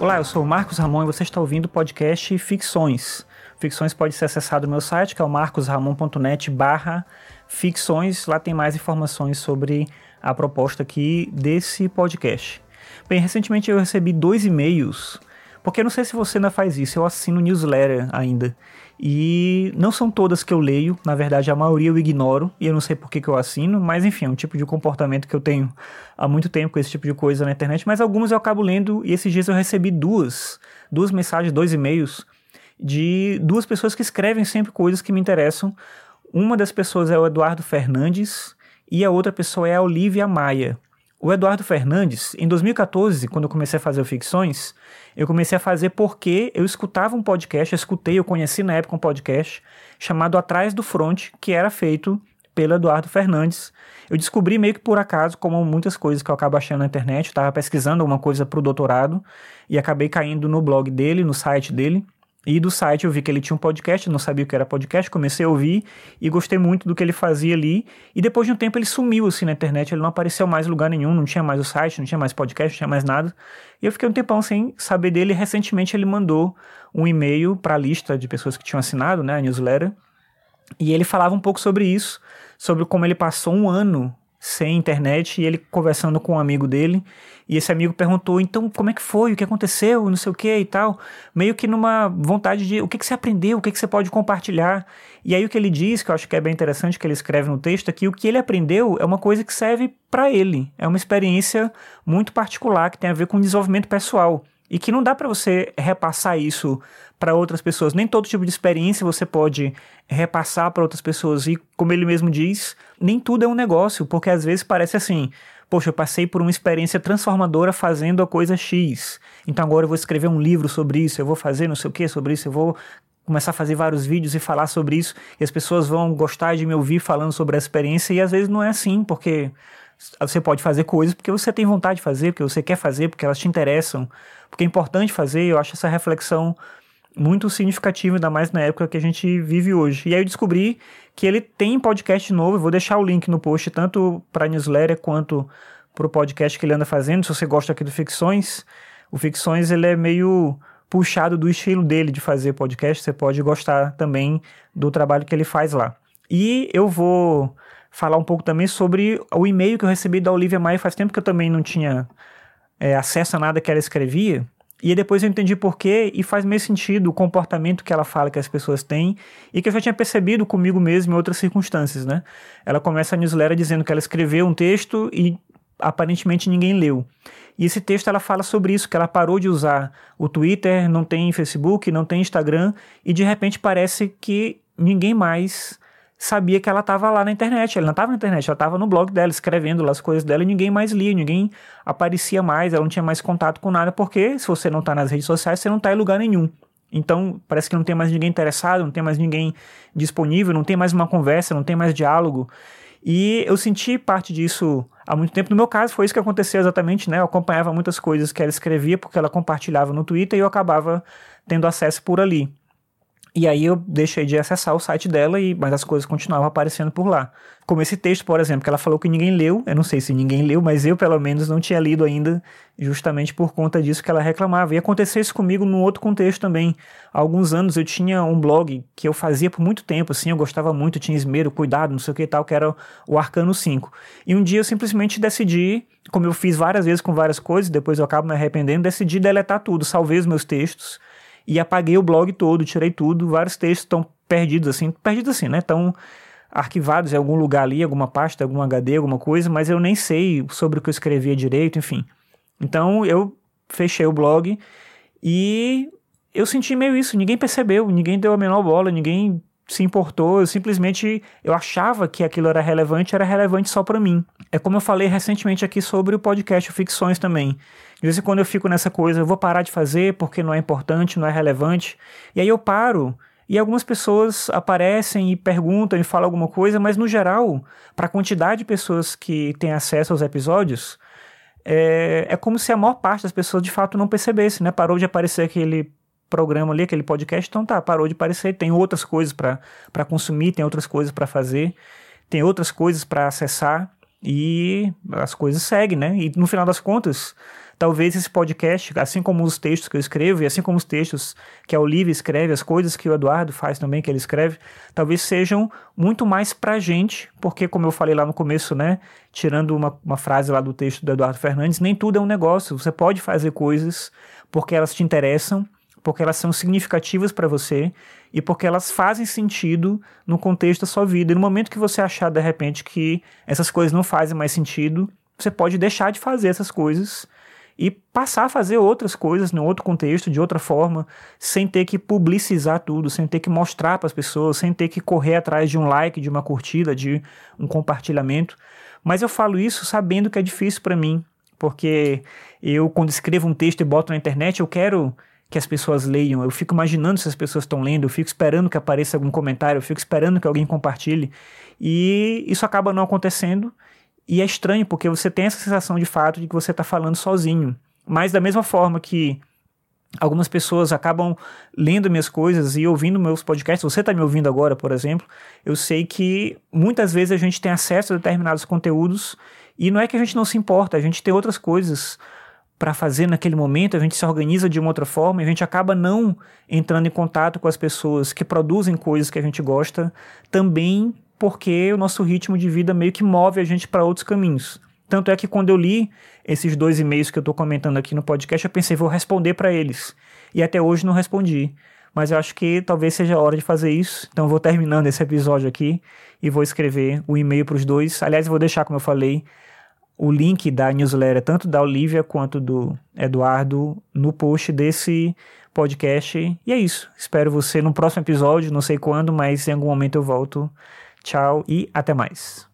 Olá, eu sou o Marcos Ramon e você está ouvindo o podcast Ficções. Ficções pode ser acessado no meu site, que é o marcosramon.net barra ficções. Lá tem mais informações sobre a proposta aqui desse podcast. Bem, recentemente eu recebi dois e-mails, porque não sei se você ainda faz isso, eu assino newsletter ainda. E não são todas que eu leio, na verdade a maioria eu ignoro, e eu não sei por que, que eu assino, mas enfim, é um tipo de comportamento que eu tenho há muito tempo com esse tipo de coisa na internet, mas algumas eu acabo lendo, e esses dias eu recebi duas, duas mensagens, dois e-mails, de duas pessoas que escrevem sempre coisas que me interessam. Uma das pessoas é o Eduardo Fernandes, e a outra pessoa é a Olivia Maia. O Eduardo Fernandes, em 2014, quando eu comecei a fazer o Ficções, eu comecei a fazer porque eu escutava um podcast, eu escutei, eu conheci na época um podcast chamado Atrás do Front, que era feito pelo Eduardo Fernandes. Eu descobri meio que por acaso, como muitas coisas que eu acabo achando na internet, estava pesquisando alguma coisa para o doutorado e acabei caindo no blog dele, no site dele, e do site eu vi que ele tinha um podcast, não sabia o que era podcast, comecei a ouvir e gostei muito do que ele fazia ali. E depois de um tempo ele sumiu assim na internet, ele não apareceu mais em lugar nenhum, não tinha mais o site, não tinha mais podcast, não tinha mais nada. E eu fiquei um tempão sem saber dele. Recentemente ele mandou um e-mail para a lista de pessoas que tinham assinado, né, a newsletter. E ele falava um pouco sobre isso, sobre como ele passou um ano sem internet e ele conversando com um amigo dele. E esse amigo perguntou então como é que foi? O que aconteceu? Não sei o que e tal. Meio que numa vontade de o que, que você aprendeu? O que, que você pode compartilhar? E aí o que ele diz que eu acho que é bem interessante que ele escreve no texto é que o que ele aprendeu é uma coisa que serve para ele. É uma experiência muito particular que tem a ver com desenvolvimento pessoal. E que não dá para você repassar isso para outras pessoas. Nem todo tipo de experiência você pode repassar para outras pessoas. E como ele mesmo diz, nem tudo é um negócio, porque às vezes parece assim: poxa, eu passei por uma experiência transformadora fazendo a coisa X. Então agora eu vou escrever um livro sobre isso, eu vou fazer não sei o que sobre isso, eu vou começar a fazer vários vídeos e falar sobre isso, e as pessoas vão gostar de me ouvir falando sobre a experiência, e às vezes não é assim, porque você pode fazer coisas porque você tem vontade de fazer, porque você quer fazer, porque elas te interessam, porque é importante fazer. Eu acho essa reflexão muito significativa, ainda mais na época que a gente vive hoje. E aí eu descobri que ele tem podcast novo, eu vou deixar o link no post, tanto para newsletter quanto para o podcast que ele anda fazendo. Se você gosta aqui do Ficções, o Ficções ele é meio puxado do estilo dele de fazer podcast, você pode gostar também do trabalho que ele faz lá. E eu vou falar um pouco também sobre o e-mail que eu recebi da Olivia Maia. Faz tempo que eu também não tinha é, acesso a nada que ela escrevia. E depois eu entendi por quê e faz meio sentido o comportamento que ela fala que as pessoas têm e que eu já tinha percebido comigo mesmo em outras circunstâncias, né? Ela começa a newsletter dizendo que ela escreveu um texto e aparentemente ninguém leu. E esse texto ela fala sobre isso, que ela parou de usar o Twitter, não tem Facebook, não tem Instagram e de repente parece que ninguém mais sabia que ela estava lá na internet. Ela não estava na internet, ela estava no blog dela, escrevendo lá as coisas dela e ninguém mais lia, ninguém aparecia mais, ela não tinha mais contato com nada, porque se você não está nas redes sociais, você não está em lugar nenhum. Então, parece que não tem mais ninguém interessado, não tem mais ninguém disponível, não tem mais uma conversa, não tem mais diálogo. E eu senti parte disso há muito tempo. No meu caso, foi isso que aconteceu exatamente, né? Eu acompanhava muitas coisas que ela escrevia porque ela compartilhava no Twitter e eu acabava tendo acesso por ali. E aí eu deixei de acessar o site dela, e mas as coisas continuavam aparecendo por lá. Como esse texto, por exemplo, que ela falou que ninguém leu, eu não sei se ninguém leu, mas eu pelo menos não tinha lido ainda, justamente por conta disso que ela reclamava. E aconteceu isso comigo num outro contexto também. Há alguns anos eu tinha um blog que eu fazia por muito tempo, assim, eu gostava muito, tinha esmero, cuidado, não sei o que e tal, que era o Arcano 5. E um dia eu simplesmente decidi, como eu fiz várias vezes com várias coisas, depois eu acabo me arrependendo, decidi deletar tudo, salvei os meus textos e apaguei o blog todo, tirei tudo, vários textos estão perdidos assim, perdidos assim, né? Estão arquivados em algum lugar ali, alguma pasta, algum HD, alguma coisa, mas eu nem sei sobre o que eu escrevia direito, enfim. Então eu fechei o blog e eu senti meio isso, ninguém percebeu, ninguém deu a menor bola, ninguém se importou, eu simplesmente eu achava que aquilo era relevante, era relevante só para mim. É como eu falei recentemente aqui sobre o podcast Ficções também. De vez em quando eu fico nessa coisa, eu vou parar de fazer porque não é importante, não é relevante. E aí eu paro e algumas pessoas aparecem e perguntam e falam alguma coisa, mas no geral, para a quantidade de pessoas que têm acesso aos episódios, é, é como se a maior parte das pessoas de fato não percebesse, né? Parou de aparecer aquele programa ali, aquele podcast, então tá, parou de aparecer. Tem outras coisas para consumir, tem outras coisas para fazer, tem outras coisas para acessar e as coisas seguem, né? E no final das contas, talvez esse podcast, assim como os textos que eu escrevo, e assim como os textos que a Olivia escreve, as coisas que o Eduardo faz também, que ele escreve, talvez sejam muito mais pra gente, porque, como eu falei lá no começo, né, tirando uma, uma frase lá do texto do Eduardo Fernandes, nem tudo é um negócio. Você pode fazer coisas porque elas te interessam, porque elas são significativas para você e porque elas fazem sentido no contexto da sua vida. E no momento que você achar de repente que essas coisas não fazem mais sentido, você pode deixar de fazer essas coisas e passar a fazer outras coisas em outro contexto, de outra forma, sem ter que publicizar tudo, sem ter que mostrar para as pessoas, sem ter que correr atrás de um like, de uma curtida, de um compartilhamento. Mas eu falo isso sabendo que é difícil para mim, porque eu quando escrevo um texto e boto na internet, eu quero que as pessoas leiam. Eu fico imaginando se as pessoas estão lendo, eu fico esperando que apareça algum comentário, eu fico esperando que alguém compartilhe. E isso acaba não acontecendo. E é estranho, porque você tem essa sensação de fato de que você está falando sozinho. Mas da mesma forma que algumas pessoas acabam lendo minhas coisas e ouvindo meus podcasts, você está me ouvindo agora, por exemplo, eu sei que muitas vezes a gente tem acesso a determinados conteúdos e não é que a gente não se importa, a gente tem outras coisas para fazer naquele momento, a gente se organiza de uma outra forma a gente acaba não entrando em contato com as pessoas que produzem coisas que a gente gosta também porque o nosso ritmo de vida meio que move a gente para outros caminhos. Tanto é que quando eu li esses dois e-mails que eu estou comentando aqui no podcast, eu pensei, vou responder para eles. E até hoje não respondi. Mas eu acho que talvez seja a hora de fazer isso. Então eu vou terminando esse episódio aqui e vou escrever o e-mail para os dois. Aliás, eu vou deixar, como eu falei, o link da newsletter, tanto da Olivia quanto do Eduardo, no post desse podcast. E é isso. Espero você no próximo episódio, não sei quando, mas em algum momento eu volto Tchau e até mais.